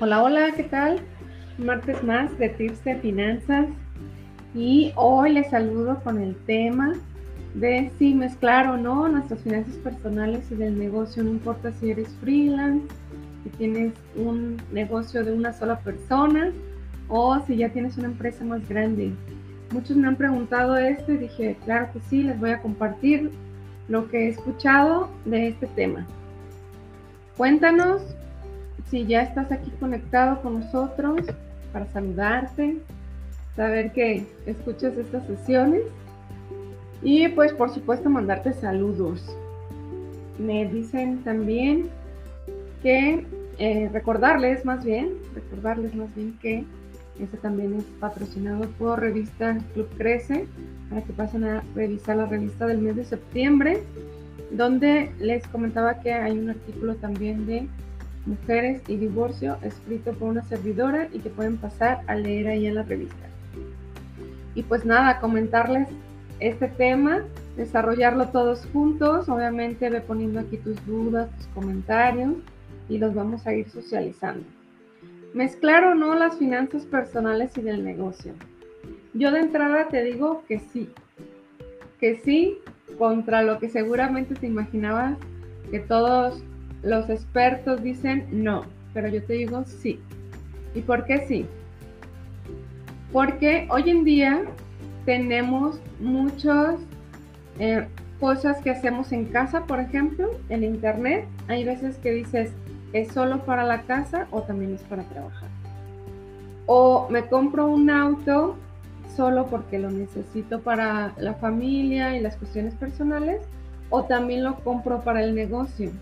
Hola, hola, ¿qué tal? Martes más de Tips de Finanzas y hoy les saludo con el tema de si mezclar o no nuestras finanzas personales y del negocio, no importa si eres freelance, si tienes un negocio de una sola persona o si ya tienes una empresa más grande. Muchos me han preguntado esto y dije, claro que sí, les voy a compartir lo que he escuchado de este tema. Cuéntanos si ya estás aquí conectado con nosotros para saludarte, saber que escuchas estas sesiones y pues por supuesto mandarte saludos. Me dicen también que eh, recordarles más bien, recordarles más bien que este también es patrocinado por revista Club Crece, para que pasen a revisar la revista del mes de septiembre, donde les comentaba que hay un artículo también de Mujeres y Divorcio, escrito por una servidora y que pueden pasar a leer ahí en la revista. Y pues nada, comentarles este tema, desarrollarlo todos juntos, obviamente ve poniendo aquí tus dudas, tus comentarios y los vamos a ir socializando. ¿Mezclar o no las finanzas personales y del negocio? Yo de entrada te digo que sí, que sí, contra lo que seguramente te imaginabas que todos los expertos dicen no, pero yo te digo sí. ¿Y por qué sí? Porque hoy en día tenemos muchas eh, cosas que hacemos en casa, por ejemplo, en internet. Hay veces que dices, es solo para la casa o también es para trabajar. O me compro un auto solo porque lo necesito para la familia y las cuestiones personales, o también lo compro para el negocio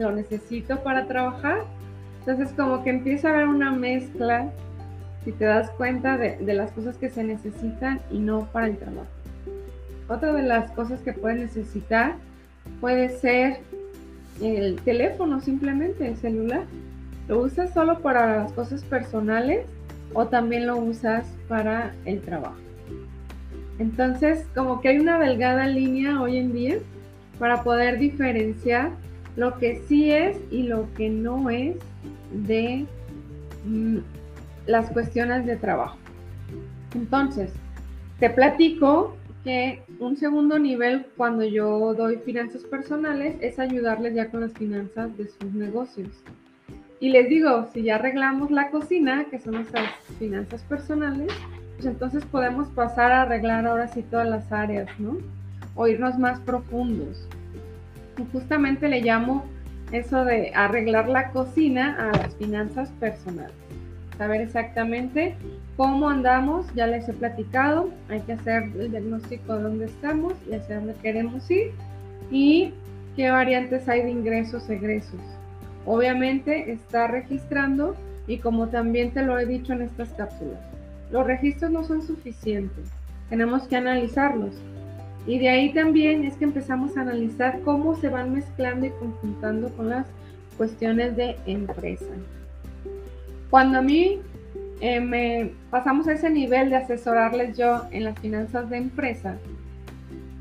lo necesito para trabajar. Entonces como que empieza a haber una mezcla, si te das cuenta, de, las cosas que se necesitan y no para el trabajo. Otra de las cosas que puedes necesitar puede ser el teléfono, simplemente el celular. ¿Lo usas solo para las cosas personales o también lo usas para el trabajo? Entonces, como que hay una delgada línea hoy en día para poder diferenciar lo que sí es y lo que no es de mm, las cuestiones de trabajo. Entonces, te platico que un segundo nivel cuando yo doy finanzas personales es ayudarles ya con las finanzas de sus negocios. Y les digo, si ya arreglamos la cocina, que son nuestras finanzas personales, pues entonces podemos pasar a arreglar ahora sí todas las áreas, ¿no? O irnos más profundos justamente le llamo eso de arreglar la cocina a las finanzas personales. Saber exactamente cómo andamos, ya les he platicado, hay que hacer el diagnóstico de dónde estamos y hacia dónde queremos ir y qué variantes hay de ingresos, egresos. Obviamente está registrando y como también te lo he dicho en estas cápsulas, los registros no son suficientes, tenemos que analizarlos y de ahí también es que empezamos a analizar cómo se van mezclando y conjuntando con las cuestiones de empresa. Cuando a mí eh, me pasamos a ese nivel de asesorarles yo en las finanzas de empresa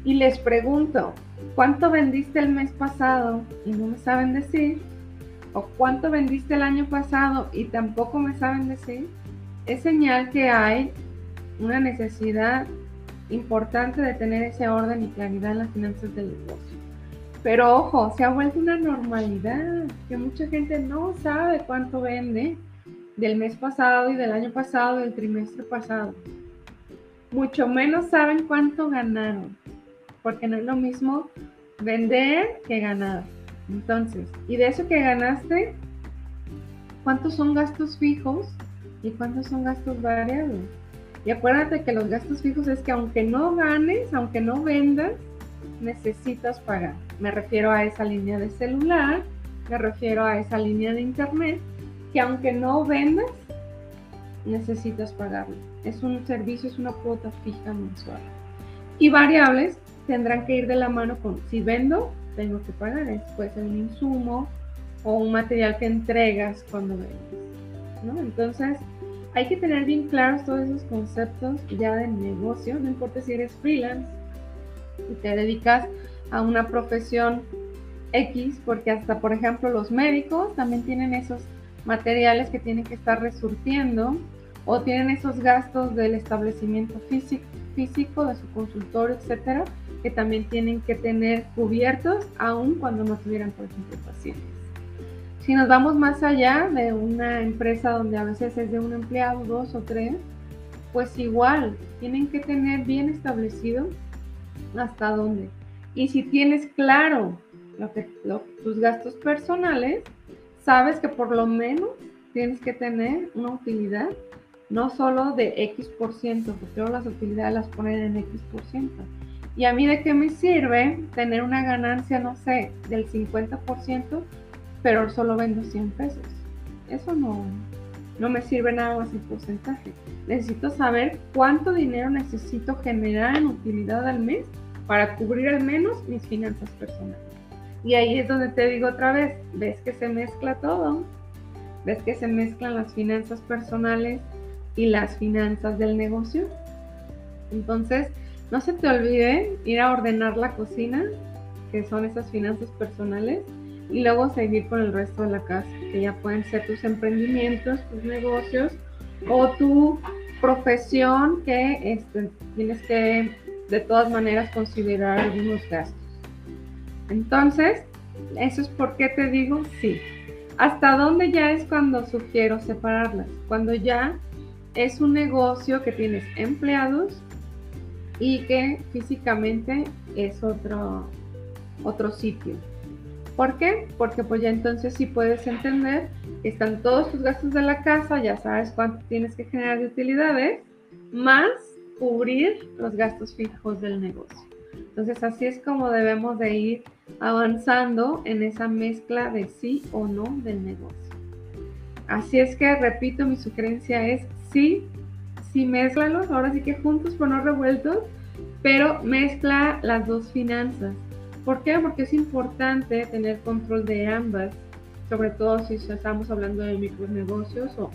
y les pregunto, ¿cuánto vendiste el mes pasado? Y no me saben decir. ¿O cuánto vendiste el año pasado? Y tampoco me saben decir. Es señal que hay una necesidad importante de tener ese orden y claridad en las finanzas del negocio. Pero ojo, se ha vuelto una normalidad que mucha gente no sabe cuánto vende del mes pasado y del año pasado, del trimestre pasado. Mucho menos saben cuánto ganaron, porque no es lo mismo vender que ganar. Entonces, y de eso que ganaste, ¿cuántos son gastos fijos y cuántos son gastos variables? Y acuérdate que los gastos fijos es que aunque no ganes, aunque no vendas, necesitas pagar. Me refiero a esa línea de celular, me refiero a esa línea de internet que aunque no vendas, necesitas pagarlo. Es un servicio, es una cuota fija mensual. Y variables tendrán que ir de la mano con si vendo, tengo que pagar. ser un insumo o un material que entregas cuando vendes. Entonces, hay que tener bien claros todos esos conceptos ya de negocio, no importa si eres freelance y te dedicas a una profesión X, porque hasta, por ejemplo, los médicos también tienen esos materiales que tienen que estar resurtiendo o tienen esos gastos del establecimiento físico, físico de su consultorio, etcétera, que también tienen que tener cubiertos aun cuando no tuvieran, por ejemplo, pacientes. Si nos vamos más allá de una empresa donde a veces es de un empleado, dos o tres, pues igual tienen que tener bien establecido hasta dónde. Y si tienes claro lo que, tus gastos personales, sabes que por lo menos tienes que tener una utilidad no solo de X por ciento, porque las utilidades las ponen en X por ciento. ¿Y a mí de qué me sirve tener una ganancia, no sé, del 50%, pero solo vendo 100 pesos? Eso no, no me sirve nada más el porcentaje. Necesito saber cuánto dinero necesito generar en utilidad al mes para cubrir al menos mis finanzas personales. Y ahí es donde te digo otra vez, ves que se mezcla todo, ves que se mezclan las finanzas personales y las finanzas del negocio. Entonces, no se te olvide ir a ordenar la cocina, que son esas finanzas personales, y luego seguir con el resto de la casa, que ya pueden ser tus emprendimientos, tus negocios o tu profesión que este, tienes que de todas maneras considerar algunos gastos. Entonces, eso es por qué te digo sí. ¿Hasta dónde ya es cuando sugiero separarlas? Cuando ya es un negocio que tienes empleados y que físicamente es otro, otro sitio. ¿Por qué? Porque pues ya entonces sí puedes entender están todos tus gastos de la casa, ya sabes cuánto tienes que generar de utilidades, más cubrir los gastos fijos del negocio. Entonces así es como debemos de ir avanzando en esa mezcla de sí o no del negocio. Así es que, repito, mi sugerencia es sí, sí mezclalos, ahora sí que juntos pero no revueltos, pero mezcla las dos finanzas. ¿Por qué? Porque es importante tener control de ambas, sobre todo si estamos hablando de micronegocios o,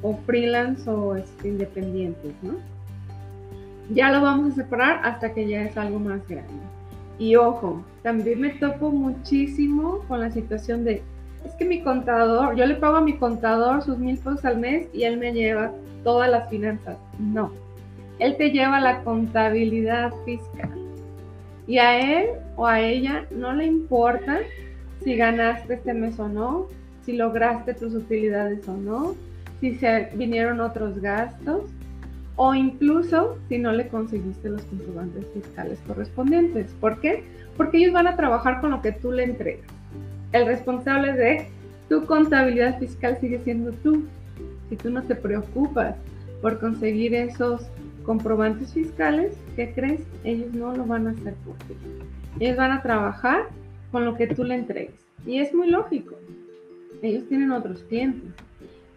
o freelance o este, independientes, ¿no? Ya lo vamos a separar hasta que ya es algo más grande. Y ojo, también me topo muchísimo con la situación de, es que mi contador, yo le pago a mi contador sus mil pesos al mes y él me lleva todas las finanzas. No, él te lleva la contabilidad fiscal. Y a él o a ella no le importa si ganaste este mes o no, si lograste tus utilidades o no, si se vinieron otros gastos o incluso si no le conseguiste los comprobantes fiscales correspondientes. ¿Por qué? Porque ellos van a trabajar con lo que tú le entregas. El responsable de tu contabilidad fiscal sigue siendo tú. Si tú no te preocupas por conseguir esos comprobantes fiscales, ¿qué crees? Ellos no lo van a hacer por ti. Ellos van a trabajar con lo que tú le entregues. Y es muy lógico. Ellos tienen otros clientes.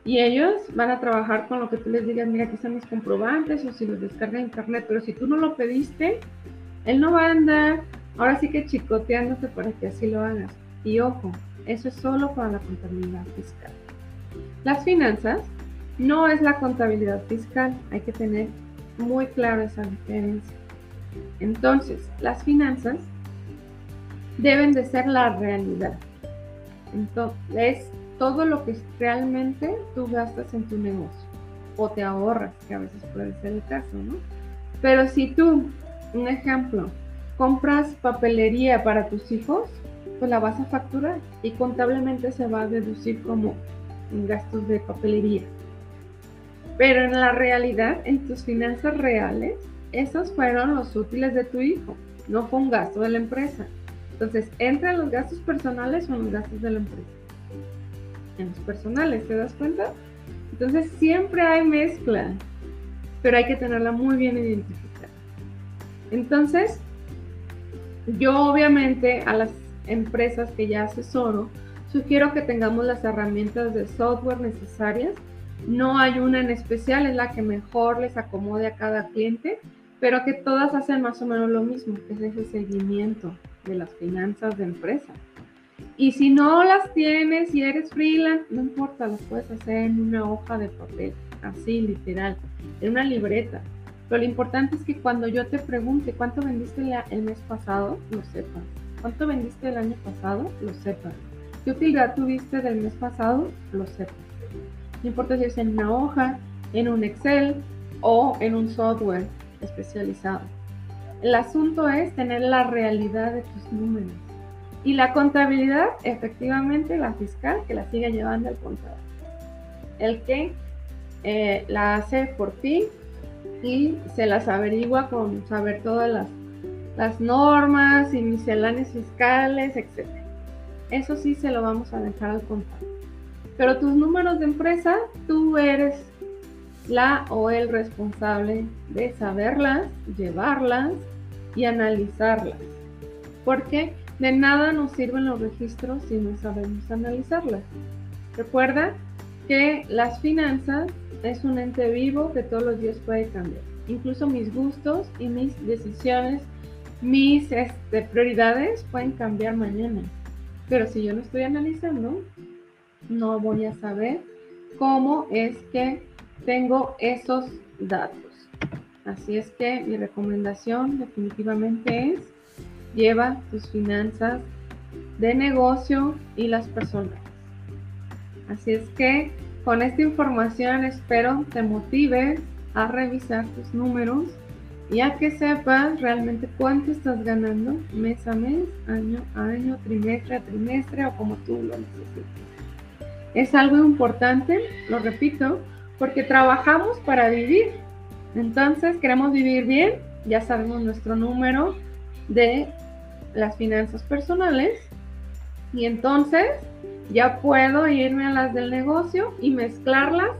Y ellos van a trabajar con lo que tú les digas, mira, aquí están mis comprobantes o si los descarga internet, pero si tú no lo pediste, él no va a andar ahora sí que chicoteándote para que así lo hagas. Y ojo, eso es solo para la contabilidad fiscal. Las finanzas no es la contabilidad fiscal, hay que tener muy claro esa diferencia. Entonces, las finanzas deben de ser la realidad. Entonces, todo lo que realmente tú gastas en tu negocio o te ahorras, que a veces puede ser el caso, ¿no? Pero si tú, un ejemplo, compras papelería para tus hijos, pues la vas a facturar y contablemente se va a deducir como gastos de papelería. Pero en la realidad, en tus finanzas reales, esos fueron los útiles de tu hijo, no fue un gasto de la empresa. Entonces, ¿entran los gastos personales o en los gastos de la empresa? en los personales, ¿te das cuenta? Entonces siempre hay mezcla, pero hay que tenerla muy bien identificada. Entonces, yo obviamente a las empresas que ya asesoro, Sugiero que tengamos las herramientas de software necesarias. No hay una en especial, es la que mejor les acomode a cada cliente, pero que todas hacen más o menos lo mismo, que es ese seguimiento de las finanzas de empresa. Y si no las tienes y eres freelance, no importa, las puedes hacer en una hoja de papel, así literal, en una libreta. Pero lo importante es que cuando yo te pregunte cuánto vendiste el mes pasado, lo sepas. ¿Cuánto vendiste el año pasado? Lo sepas. ¿Qué utilidad tuviste del mes pasado? Lo sepas. No importa si es en una hoja, en un Excel o en un software especializado. El asunto es tener la realidad de tus números. Y la contabilidad, efectivamente, la fiscal, que la sigue llevando el contador. El que eh, la hace por ti y se las averigua con saber todas las, normas y misceláneas fiscales, etc. Eso sí se lo vamos a dejar al contador. Pero tus números de empresa, tú eres la o el responsable de saberlas, llevarlas y analizarlas. Porque de nada nos sirven los registros si no sabemos analizarlas. Recuerda que las finanzas es un ente vivo que todos los días puede cambiar. Incluso mis gustos y mis decisiones, mis este, prioridades pueden cambiar mañana. Pero si yo no estoy analizando, no voy a saber cómo es que tengo esos datos. Así es que mi recomendación definitivamente es lleva tus finanzas de negocio y las personas. Así es que con esta información espero te motives a revisar tus números y a que sepas realmente cuánto estás ganando mes a mes, año a año, trimestre a trimestre o como tú lo necesites. Es algo importante, lo repito, porque trabajamos para vivir. Entonces queremos vivir bien, ya sabemos nuestro número de las finanzas personales y entonces ya puedo irme a las del negocio y mezclarlas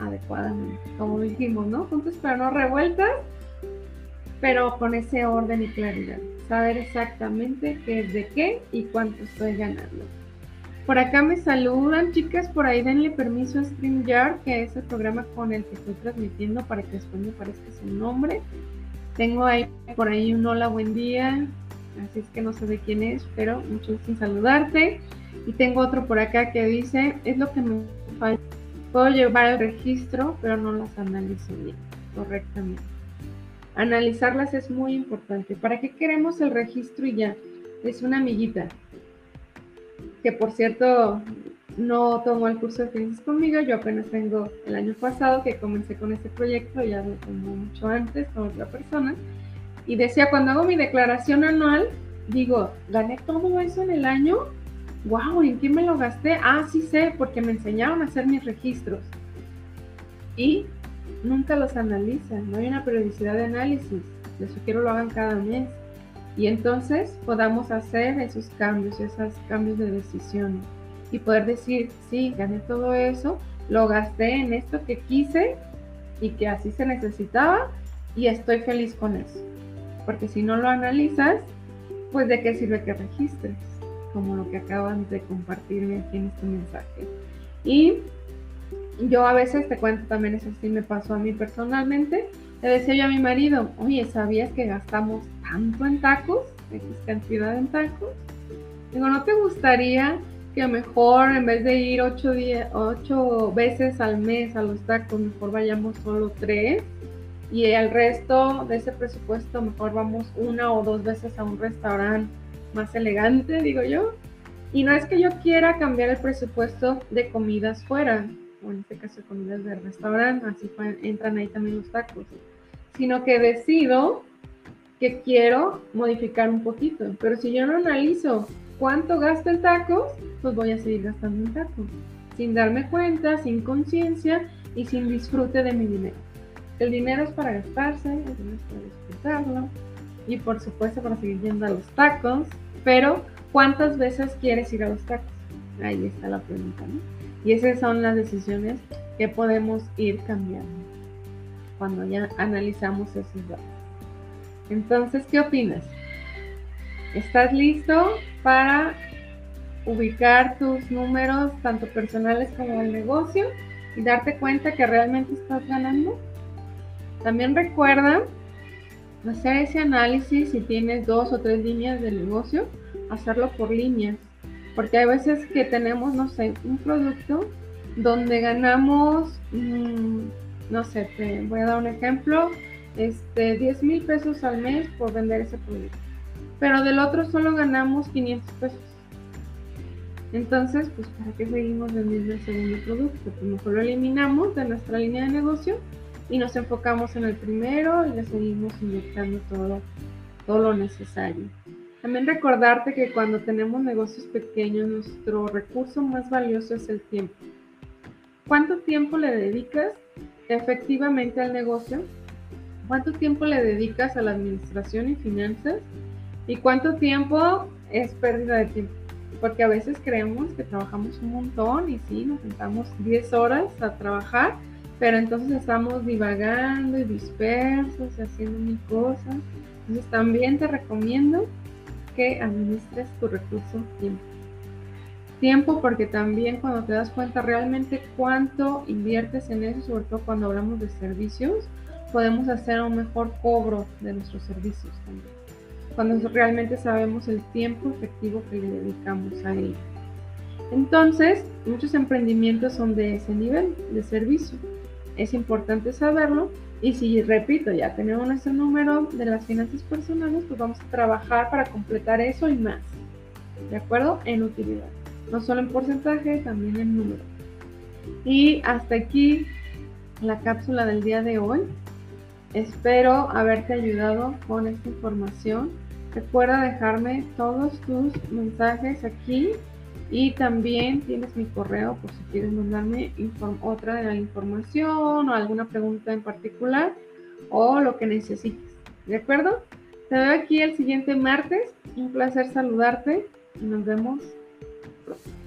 adecuadamente, como dijimos, ¿no? Juntos pero no revueltas, pero con ese orden y claridad. Saber exactamente qué es de qué y cuánto estoy ganando. Por acá me saludan, chicas, por ahí denle permiso a StreamYard, que es el programa con el que estoy transmitiendo para que después me aparezca su nombre. Tengo ahí por ahí un hola, buen día, así es que no sé de quién es, pero mucho gusto en saludarte. Y tengo otro por acá que dice, es lo que me falta. Puedo llevar el registro, pero no las analizo bien, correctamente. Analizarlas es muy importante. ¿Para qué queremos el registro y ya? Es una amiguita, que por cierto no tomó el curso de finanzas conmigo, yo apenas tengo el año pasado que comencé con este proyecto, ya lo tomó mucho antes con otra persona, y decía, cuando hago mi declaración anual, digo, gané todo eso en el año, wow, ¿en qué me lo gasté? Ah, sí sé, porque me enseñaron a hacer mis registros. Y nunca los analizan, no hay una periodicidad de análisis, les sugiero lo hagan cada mes. Y entonces podamos hacer esos cambios, esos cambios de decisión y poder decir, sí, gané todo eso, lo gasté en esto que quise y que así se necesitaba y estoy feliz con eso. Porque si no lo analizas, pues de qué sirve que registres, como lo que acaban de compartirme aquí en este mensaje. Y yo a veces te cuento también, eso sí me pasó a mí personalmente, le decía yo a mi marido, oye, ¿sabías que gastamos tanto en tacos? X cantidad en tacos. Digo, ¿no te gustaría que mejor en vez de ir ocho, ocho veces al mes a los tacos, mejor vayamos solo tres? y el resto de ese presupuesto mejor vamos una o dos veces a un restaurante más elegante, digo yo. Y no es que yo quiera cambiar el presupuesto de comidas fuera, o en este caso comidas de restaurante, así entran ahí también los tacos, sino que decido que quiero modificar un poquito. Pero si yo no analizo cuánto gasto en tacos, pues voy a seguir gastando en tacos, sin darme cuenta, sin conciencia y sin disfrute de mi dinero. El dinero es para gastarse, el dinero es para disfrutarlo y por supuesto para seguir yendo a los tacos, pero ¿cuántas veces quieres ir a los tacos? Ahí está la pregunta, ¿no? Y esas son las decisiones que podemos ir cambiando cuando ya analizamos esos datos. Entonces, ¿qué opinas? ¿Estás listo para ubicar tus números, tanto personales como del negocio, y darte cuenta que realmente estás ganando. También recuerda hacer ese análisis si tienes dos o tres líneas de negocio, hacerlo por líneas. Porque hay veces que tenemos, no sé, un producto donde ganamos, mm, no sé, te voy a dar un ejemplo, este, 10 mil pesos al mes por vender ese producto. Pero del otro solo ganamos 500 pesos. Entonces, pues, ¿para qué seguimos vendiendo el segundo producto? Pues mejor lo eliminamos de nuestra línea de negocio y nos enfocamos en el primero y le seguimos inyectando todo, todo lo necesario. También recordarte que cuando tenemos negocios pequeños, nuestro recurso más valioso es el tiempo. ¿Cuánto tiempo le dedicas efectivamente al negocio? ¿Cuánto tiempo le dedicas a la administración y finanzas? ¿Y cuánto tiempo es pérdida de tiempo? Porque a veces creemos que trabajamos un montón y sí, nos sentamos 10 horas a trabajar, pero entonces estamos divagando y dispersos, haciendo mil cosas. Entonces también te recomiendo que administres tu recurso tiempo. Tiempo porque también cuando te das cuenta realmente cuánto inviertes en eso, sobre todo cuando hablamos de servicios, podemos hacer un mejor cobro de nuestros servicios también. Cuando realmente sabemos el tiempo efectivo que le dedicamos a ello. Entonces, muchos emprendimientos son de ese nivel de servicio. Es importante saberlo y si, repito, ya tenemos ese número de las finanzas personales, pues vamos a trabajar para completar eso y más. ¿De acuerdo? En utilidad. No solo en porcentaje, también en número. Y hasta aquí la cápsula del día de hoy. Espero haberte ayudado con esta información. Recuerda dejarme todos tus mensajes aquí y también tienes mi correo por si quieres mandarme otra de la información o alguna pregunta en particular o lo que necesites. ¿De acuerdo? Te veo aquí el siguiente martes. Un placer saludarte y nos vemos pronto.